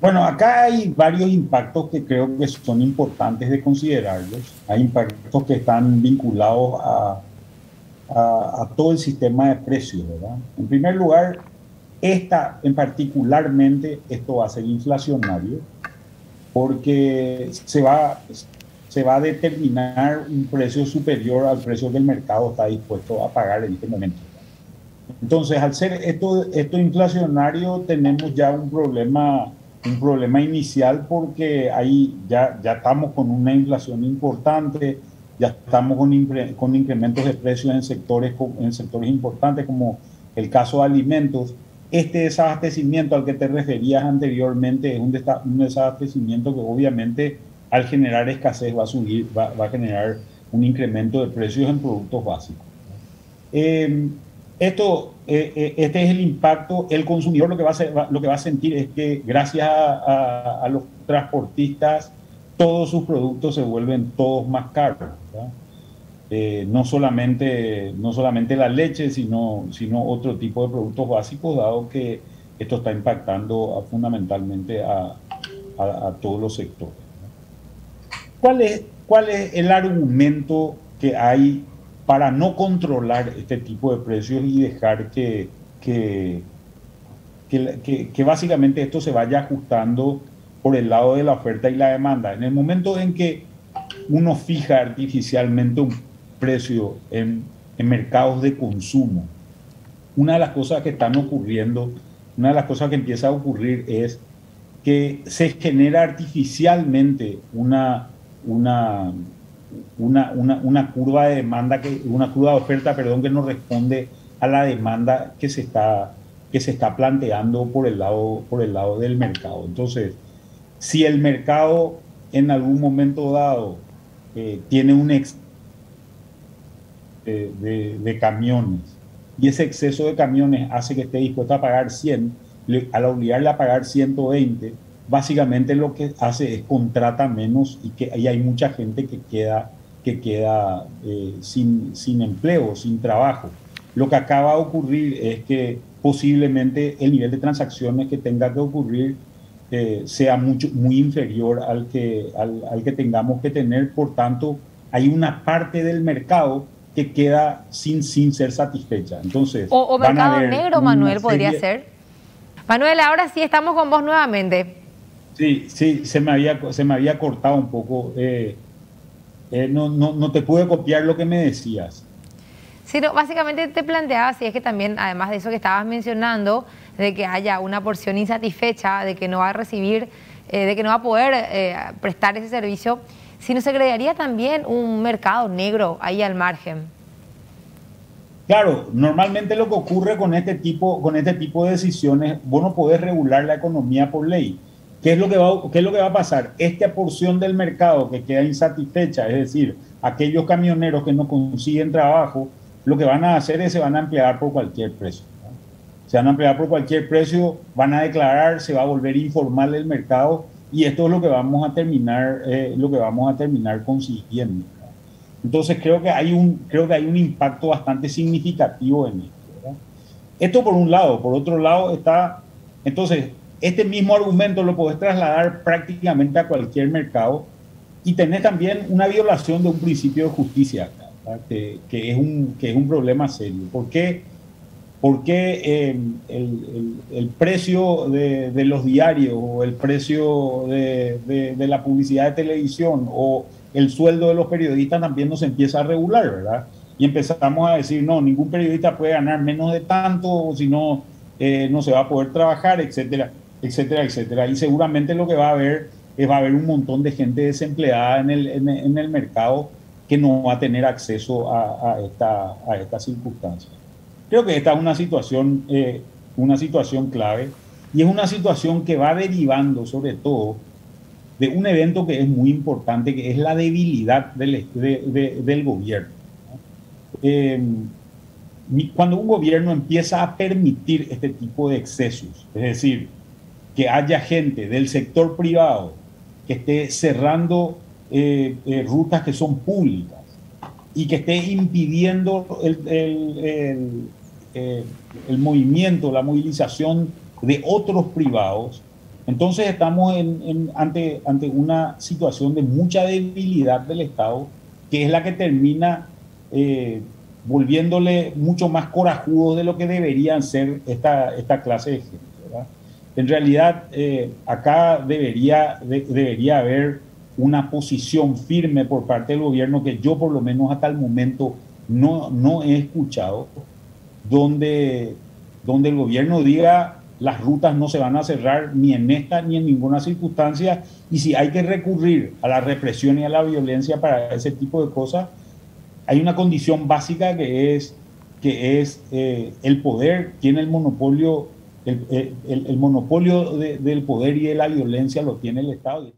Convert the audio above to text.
Bueno, acá hay varios impactos que creo que son importantes de considerarlos. Hay impactos que están vinculados a, a, todo el sistema de precios, ¿verdad? En primer lugar, esta en particularmente, esto va a ser inflacionario, porque se va, se va a determinar un precio superior al precio que el mercado está dispuesto a pagar en este momento. Entonces, al ser esto, esto inflacionario, tenemos ya un problema un problema inicial porque ahí ya, ya estamos con una inflación importante, ya estamos con, con incrementos de precios en sectores, en sectores importantes como el caso de alimentos. Este desabastecimiento al que te referías anteriormente es un, desabastecimiento que obviamente al generar escasez va a subir, va, va a generar un incremento de precios en productos básicos. Eh, esto, eh, eh, este es el impacto. El consumidor lo que va a, lo que va a sentir es que gracias a, los transportistas todos sus productos se vuelven todos más caros. Eh, no, solamente, no solamente la leche, sino, sino otro tipo de productos básicos, dado que esto está impactando fundamentalmente a, todos los sectores. ¿Cuál es, ¿Cuál es el argumento que hay para no controlar este tipo de precios y dejar que, que, que, básicamente esto se vaya ajustando por el lado de la oferta y la demanda. En el momento en que uno fija artificialmente un precio en, en mercados de consumo, una de las cosas que están ocurriendo, una de las cosas que empieza a ocurrir es que se genera artificialmente una, una, una, una, una, curva de demanda, que, una curva de oferta, perdón, que no responde a la demanda que se está, que se está planteando por el, lado, por el lado del mercado. Entonces, si el mercado en algún momento dado eh, tiene un exceso de, de, camiones y ese exceso de camiones hace que esté dispuesto a pagar 100, al obligarle a pagar 120, básicamente lo que hace es contrata menos y que ahí hay mucha gente que queda, que queda eh, sin, sin empleo, sin trabajo. Lo que acaba de ocurrir es que posiblemente el nivel de transacciones que tenga que ocurrir eh, sea mucho, muy inferior al que, al, que tengamos que tener. Por tanto, hay una parte del mercado que queda sin, sin ser satisfecha. Entonces, o, mercado negro, Manuel, podría ser. Manuel, ahora sí estamos con vos nuevamente. Sí, sí, se me había, se me había cortado un poco. Eh, eh, no, no, no, te pude copiar lo que me decías. Sí, no, básicamente te planteaba, si es que también, además de eso que estabas mencionando, de que haya una porción insatisfecha, de que no va a recibir, eh, de que no va a poder prestar ese servicio, si no se crearía también un mercado negro ahí al margen. Claro, normalmente lo que ocurre con este tipo, con este tipo de decisiones, vos no podés regular la economía por ley. ¿Qué es, lo que va, ¿Qué es lo que va a pasar? Esta porción del mercado que queda insatisfecha, es decir, aquellos camioneros que no consiguen trabajo, lo que van a hacer es se van a emplear por cualquier precio. Se van a emplear por cualquier precio, van a declarar, se va a volver informal el mercado y esto es lo que vamos a terminar, eh, lo que vamos a terminar consiguiendo. Entonces creo que hay un, creo que hay un impacto bastante significativo en esto. Esto por un lado, por otro lado está, entonces este mismo argumento lo podés trasladar prácticamente a cualquier mercado y tenés también una violación de un principio de justicia, que, es un, que es un problema serio. ¿Por qué? Porque eh, el, precio de, los diarios o el precio de, de, la publicidad de televisión o el sueldo de los periodistas también nos empieza a regular, ¿verdad? Y empezamos a decir, no, ningún periodista puede ganar menos de tanto, si no, eh, no se va a poder trabajar, etcétera etcétera, etcétera. Y seguramente lo que va a haber es va a haber un montón de gente desempleada en el, en, el mercado que no va a tener acceso a, esta, a esta circunstancia. Creo que esta es una situación, eh, una situación clave y es una situación que va derivando sobre todo de un evento que es muy importante, que es la debilidad del, del gobierno. Eh, cuando un gobierno empieza a permitir este tipo de excesos, es decir, que haya gente del sector privado que esté cerrando eh, eh, rutas que son públicas y que esté impidiendo el, eh, el, movimiento, la movilización de otros privados, Entonces estamos ante, ante una situación de mucha debilidad del Estado, que es la que termina eh, volviéndole mucho más corajudo de lo que deberían ser esta, esta clase de gente. En realidad, eh, acá debería, debería haber una posición firme por parte del gobierno que yo por lo menos hasta el momento no, no he escuchado, donde, donde el gobierno diga las rutas no se van a cerrar ni en esta ni en ninguna circunstancia y si hay que recurrir a la represión y a la violencia para ese tipo de cosas, hay una condición básica que es que es eh, el poder tiene el monopolio el, monopolio del poder y de la violencia lo tiene el Estado.